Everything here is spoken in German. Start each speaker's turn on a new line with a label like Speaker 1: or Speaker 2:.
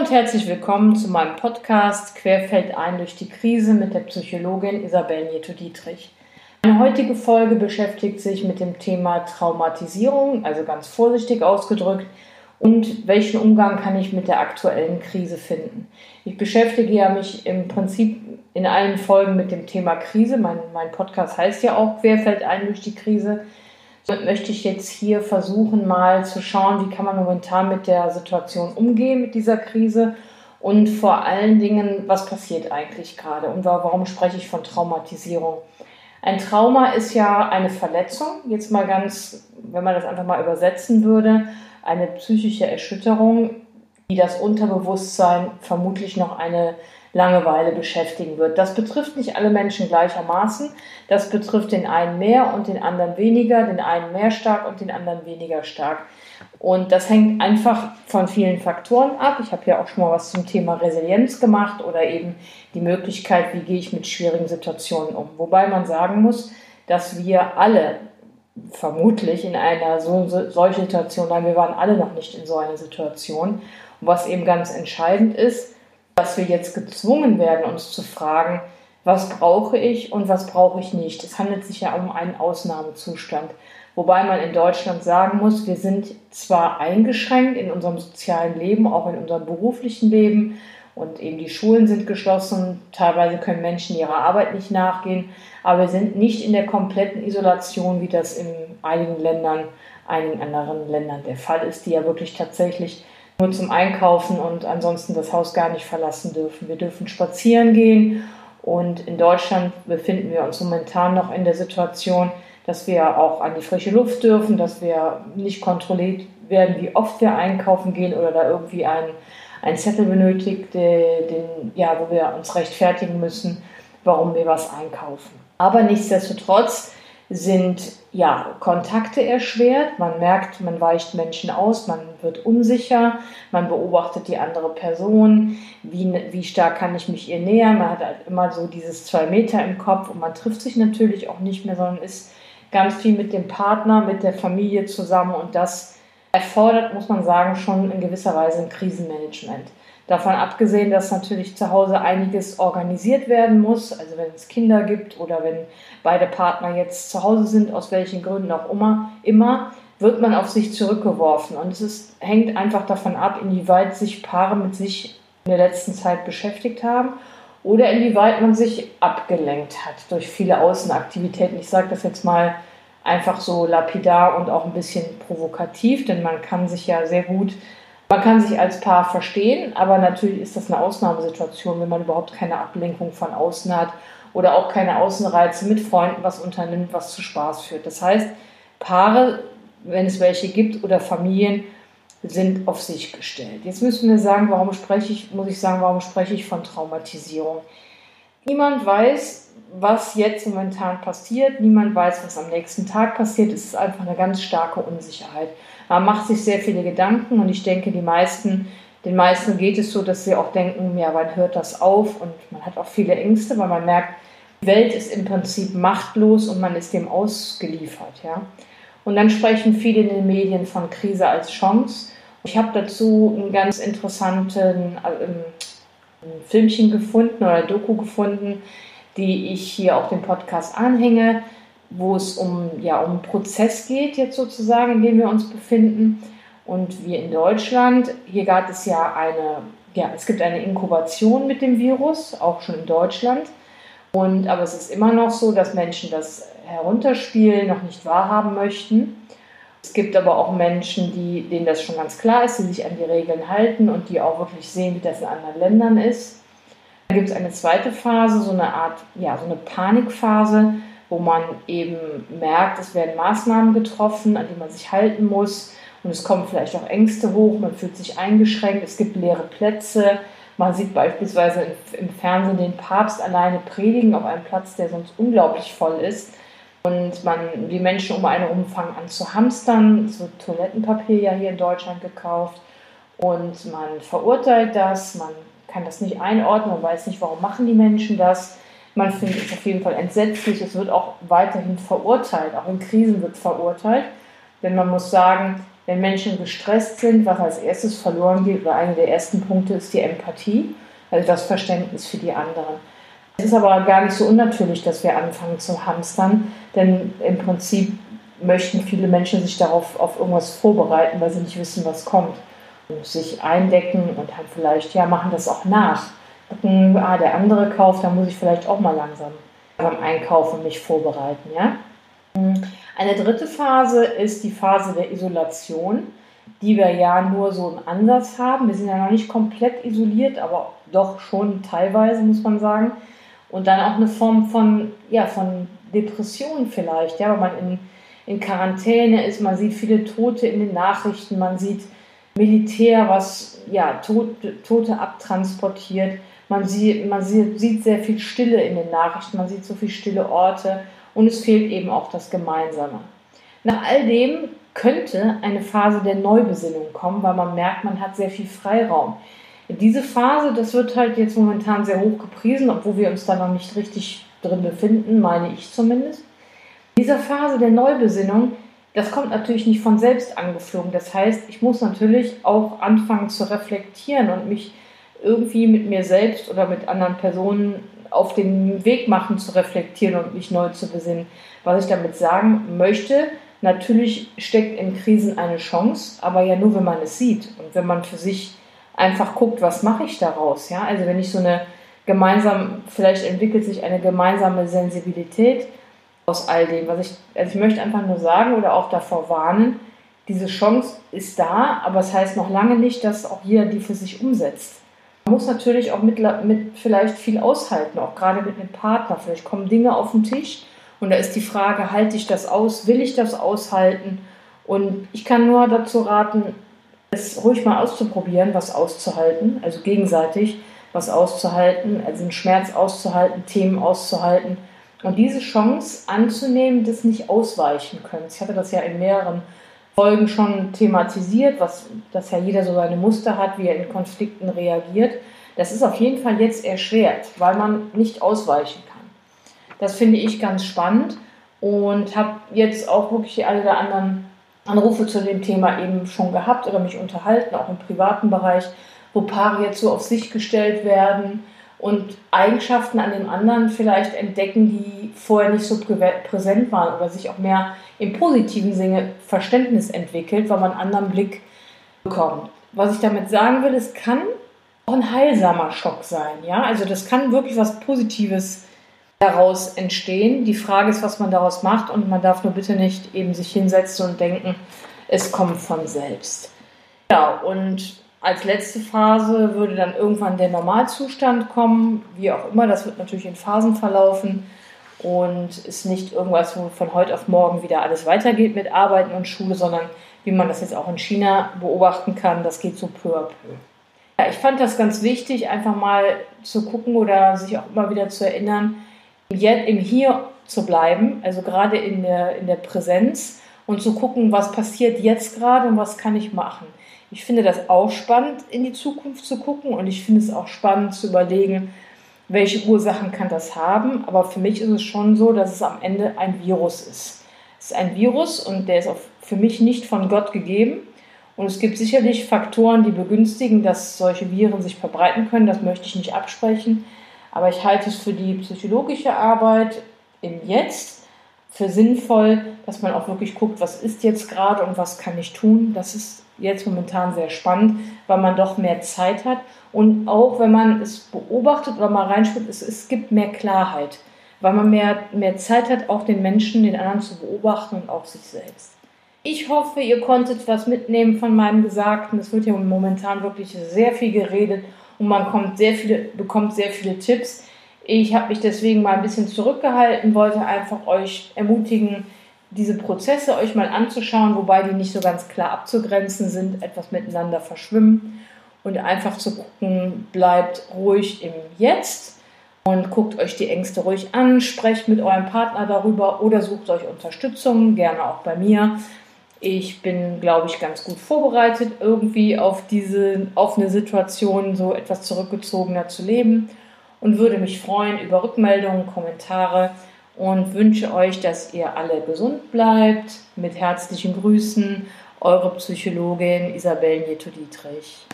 Speaker 1: und herzlich willkommen zu meinem Podcast Querfeld ein durch die Krise mit der Psychologin Isabel Nieto-Dietrich. Meine heutige Folge beschäftigt sich mit dem Thema Traumatisierung, also ganz vorsichtig ausgedrückt, und welchen Umgang kann ich mit der aktuellen Krise finden. Ich beschäftige ja mich im Prinzip in allen Folgen mit dem Thema Krise. Mein, mein Podcast heißt ja auch Querfeld ein durch die Krise. Möchte ich jetzt hier versuchen, mal zu schauen, wie kann man momentan mit der Situation umgehen, mit dieser Krise und vor allen Dingen, was passiert eigentlich gerade und warum spreche ich von Traumatisierung. Ein Trauma ist ja eine Verletzung, jetzt mal ganz, wenn man das einfach mal übersetzen würde, eine psychische Erschütterung, die das Unterbewusstsein vermutlich noch eine Langeweile beschäftigen wird. Das betrifft nicht alle Menschen gleichermaßen. Das betrifft den einen mehr und den anderen weniger, den einen mehr stark und den anderen weniger stark. Und das hängt einfach von vielen Faktoren ab. Ich habe ja auch schon mal was zum Thema Resilienz gemacht oder eben die Möglichkeit, wie gehe ich mit schwierigen Situationen um. Wobei man sagen muss, dass wir alle vermutlich in einer so, solchen Situation, nein, wir waren alle noch nicht in so einer Situation. Und was eben ganz entscheidend ist, dass wir jetzt gezwungen werden, uns zu fragen, was brauche ich und was brauche ich nicht. Es handelt sich ja um einen Ausnahmezustand. Wobei man in Deutschland sagen muss, wir sind zwar eingeschränkt in unserem sozialen Leben, auch in unserem beruflichen Leben und eben die Schulen sind geschlossen, teilweise können Menschen ihrer Arbeit nicht nachgehen, aber wir sind nicht in der kompletten Isolation, wie das in einigen Ländern, einigen anderen Ländern der Fall ist, die ja wirklich tatsächlich nur zum Einkaufen und ansonsten das Haus gar nicht verlassen dürfen. Wir dürfen spazieren gehen und in Deutschland befinden wir uns momentan noch in der Situation, dass wir auch an die frische Luft dürfen, dass wir nicht kontrolliert werden, wie oft wir einkaufen gehen oder da irgendwie einen, einen Zettel benötigt, den, ja, wo wir uns rechtfertigen müssen, warum wir was einkaufen. Aber nichtsdestotrotz sind ja, Kontakte erschwert. Man merkt, man weicht Menschen aus, man wird unsicher, man beobachtet die andere Person, wie, wie stark kann ich mich ihr nähern. Man hat halt immer so dieses zwei Meter im Kopf und man trifft sich natürlich auch nicht mehr, sondern ist ganz viel mit dem Partner, mit der Familie zusammen und das erfordert, muss man sagen, schon in gewisser Weise ein Krisenmanagement. Davon abgesehen, dass natürlich zu Hause einiges organisiert werden muss, also wenn es Kinder gibt oder wenn beide Partner jetzt zu Hause sind, aus welchen Gründen auch immer, immer wird man auf sich zurückgeworfen. Und es ist, hängt einfach davon ab, inwieweit sich Paare mit sich in der letzten Zeit beschäftigt haben oder inwieweit man sich abgelenkt hat durch viele Außenaktivitäten. Ich sage das jetzt mal einfach so lapidar und auch ein bisschen provokativ, denn man kann sich ja sehr gut man kann sich als Paar verstehen, aber natürlich ist das eine Ausnahmesituation, wenn man überhaupt keine Ablenkung von außen hat oder auch keine Außenreize mit Freunden was unternimmt, was zu Spaß führt. Das heißt, Paare, wenn es welche gibt oder Familien, sind auf sich gestellt. Jetzt müssen wir sagen, warum spreche ich, muss ich sagen, warum spreche ich von Traumatisierung? Niemand weiß, was jetzt momentan passiert. Niemand weiß, was am nächsten Tag passiert. Es ist einfach eine ganz starke Unsicherheit. Man macht sich sehr viele Gedanken und ich denke, die meisten, den meisten geht es so, dass sie auch denken, ja, wann hört das auf? Und man hat auch viele Ängste, weil man merkt, die Welt ist im Prinzip machtlos und man ist dem ausgeliefert. Ja? Und dann sprechen viele in den Medien von Krise als Chance. Ich habe dazu einen ganz interessanten äh, Filmchen gefunden oder Doku gefunden, die ich hier auf dem Podcast anhänge wo es um, ja, um einen Prozess geht, jetzt sozusagen, in dem wir uns befinden. Und wir in Deutschland, hier gab es ja eine, ja, es gibt eine Inkubation mit dem Virus, auch schon in Deutschland. Und, aber es ist immer noch so, dass Menschen das herunterspielen, noch nicht wahrhaben möchten. Es gibt aber auch Menschen, die, denen das schon ganz klar ist, die sich an die Regeln halten und die auch wirklich sehen, wie das in anderen Ländern ist. Gibt es eine zweite Phase, so eine Art, ja, so eine Panikphase, wo man eben merkt, es werden Maßnahmen getroffen, an die man sich halten muss. Und es kommen vielleicht auch Ängste hoch, man fühlt sich eingeschränkt, es gibt leere Plätze. Man sieht beispielsweise im Fernsehen den Papst alleine predigen auf einem Platz, der sonst unglaublich voll ist. Und man, die Menschen um einen herum fangen an zu hamstern. Es wird Toilettenpapier ja hier in Deutschland gekauft. Und man verurteilt das, man kann das nicht einordnen, man weiß nicht, warum machen die Menschen das. Man findet es auf jeden Fall entsetzlich. Es wird auch weiterhin verurteilt. Auch in Krisen wird verurteilt. Denn man muss sagen, wenn Menschen gestresst sind, was als erstes verloren geht oder einer der ersten Punkte ist die Empathie, also das Verständnis für die anderen. Es ist aber gar nicht so unnatürlich, dass wir anfangen zu hamstern, denn im Prinzip möchten viele Menschen sich darauf auf irgendwas vorbereiten, weil sie nicht wissen, was kommt. Sich eindecken und dann vielleicht, ja, machen das auch nach. Gucken, ah, der andere kauft, dann muss ich vielleicht auch mal langsam beim Einkaufen mich vorbereiten, ja. Eine dritte Phase ist die Phase der Isolation, die wir ja nur so im Ansatz haben. Wir sind ja noch nicht komplett isoliert, aber doch schon teilweise, muss man sagen. Und dann auch eine Form von, ja, von Depression vielleicht, ja, weil man in, in Quarantäne ist, man sieht viele Tote in den Nachrichten, man sieht Militär, was ja, Tote, Tote abtransportiert, man, sieht, man sieht sehr viel Stille in den Nachrichten, man sieht so viele stille Orte und es fehlt eben auch das Gemeinsame. Nach all dem könnte eine Phase der Neubesinnung kommen, weil man merkt, man hat sehr viel Freiraum. Diese Phase, das wird halt jetzt momentan sehr hoch gepriesen, obwohl wir uns da noch nicht richtig drin befinden, meine ich zumindest. In dieser Phase der Neubesinnung, das kommt natürlich nicht von selbst angeflogen. Das heißt, ich muss natürlich auch anfangen zu reflektieren und mich irgendwie mit mir selbst oder mit anderen Personen auf den Weg machen zu reflektieren und mich neu zu besinnen. Was ich damit sagen möchte, natürlich steckt in Krisen eine Chance, aber ja nur, wenn man es sieht und wenn man für sich einfach guckt, was mache ich daraus. Ja? Also wenn ich so eine gemeinsam, vielleicht entwickelt sich eine gemeinsame Sensibilität aus all dem. Was ich, also ich möchte einfach nur sagen oder auch davor warnen, diese Chance ist da, aber es das heißt noch lange nicht, dass auch jeder die für sich umsetzt. Man muss natürlich auch mit, mit vielleicht viel aushalten, auch gerade mit einem Partner. Vielleicht kommen Dinge auf den Tisch und da ist die Frage, halte ich das aus, will ich das aushalten? Und ich kann nur dazu raten, es ruhig mal auszuprobieren, was auszuhalten, also gegenseitig was auszuhalten, also einen Schmerz auszuhalten, Themen auszuhalten und diese Chance anzunehmen, das nicht ausweichen können. Ich hatte das ja in mehreren Folgen schon thematisiert, was, dass ja jeder so seine Muster hat, wie er in Konflikten reagiert. Das ist auf jeden Fall jetzt erschwert, weil man nicht ausweichen kann. Das finde ich ganz spannend und habe jetzt auch wirklich alle der anderen Anrufe zu dem Thema eben schon gehabt oder mich unterhalten, auch im privaten Bereich, wo Paare jetzt so auf sich gestellt werden und Eigenschaften an dem anderen vielleicht entdecken, die vorher nicht so präsent waren oder sich auch mehr im positiven Sinne Verständnis entwickelt, weil man einen anderen Blick bekommt. Was ich damit sagen will, es kann auch ein heilsamer Schock sein. Ja? Also das kann wirklich was Positives daraus entstehen. Die Frage ist, was man daraus macht und man darf nur bitte nicht eben sich hinsetzen und denken, es kommt von selbst. Ja, und als letzte Phase würde dann irgendwann der Normalzustand kommen, wie auch immer. Das wird natürlich in Phasen verlaufen und ist nicht irgendwas, wo von heute auf morgen wieder alles weitergeht mit Arbeiten und Schule, sondern wie man das jetzt auch in China beobachten kann, das geht so peu à peu. Ja, ich fand das ganz wichtig, einfach mal zu gucken oder sich auch immer wieder zu erinnern, im Hier zu bleiben, also gerade in der, in der Präsenz und zu gucken, was passiert jetzt gerade und was kann ich machen. Ich finde das auch spannend, in die Zukunft zu gucken und ich finde es auch spannend zu überlegen, welche Ursachen kann das haben. Aber für mich ist es schon so, dass es am Ende ein Virus ist. Es ist ein Virus und der ist auch für mich nicht von Gott gegeben. Und es gibt sicherlich Faktoren, die begünstigen, dass solche Viren sich verbreiten können. Das möchte ich nicht absprechen. Aber ich halte es für die psychologische Arbeit im Jetzt für sinnvoll, dass man auch wirklich guckt, was ist jetzt gerade und was kann ich tun. Das ist jetzt momentan sehr spannend, weil man doch mehr Zeit hat. Und auch wenn man es beobachtet oder mal reinspielt, es, es gibt mehr Klarheit, weil man mehr, mehr Zeit hat, auch den Menschen, den anderen zu beobachten und auch sich selbst. Ich hoffe, ihr konntet was mitnehmen von meinem Gesagten. Es wird ja momentan wirklich sehr viel geredet und man kommt sehr viele, bekommt sehr viele Tipps. Ich habe mich deswegen mal ein bisschen zurückgehalten, wollte einfach euch ermutigen, diese Prozesse euch mal anzuschauen, wobei die nicht so ganz klar abzugrenzen sind, etwas miteinander verschwimmen und einfach zu gucken, bleibt ruhig im Jetzt und guckt euch die Ängste ruhig an, sprecht mit eurem Partner darüber oder sucht euch Unterstützung, gerne auch bei mir. Ich bin, glaube ich, ganz gut vorbereitet, irgendwie auf diese, auf eine Situation so etwas zurückgezogener zu leben und würde mich freuen über Rückmeldungen, Kommentare und wünsche euch, dass ihr alle gesund bleibt. Mit herzlichen Grüßen, Eure Psychologin Isabel Nieto-Dietrich.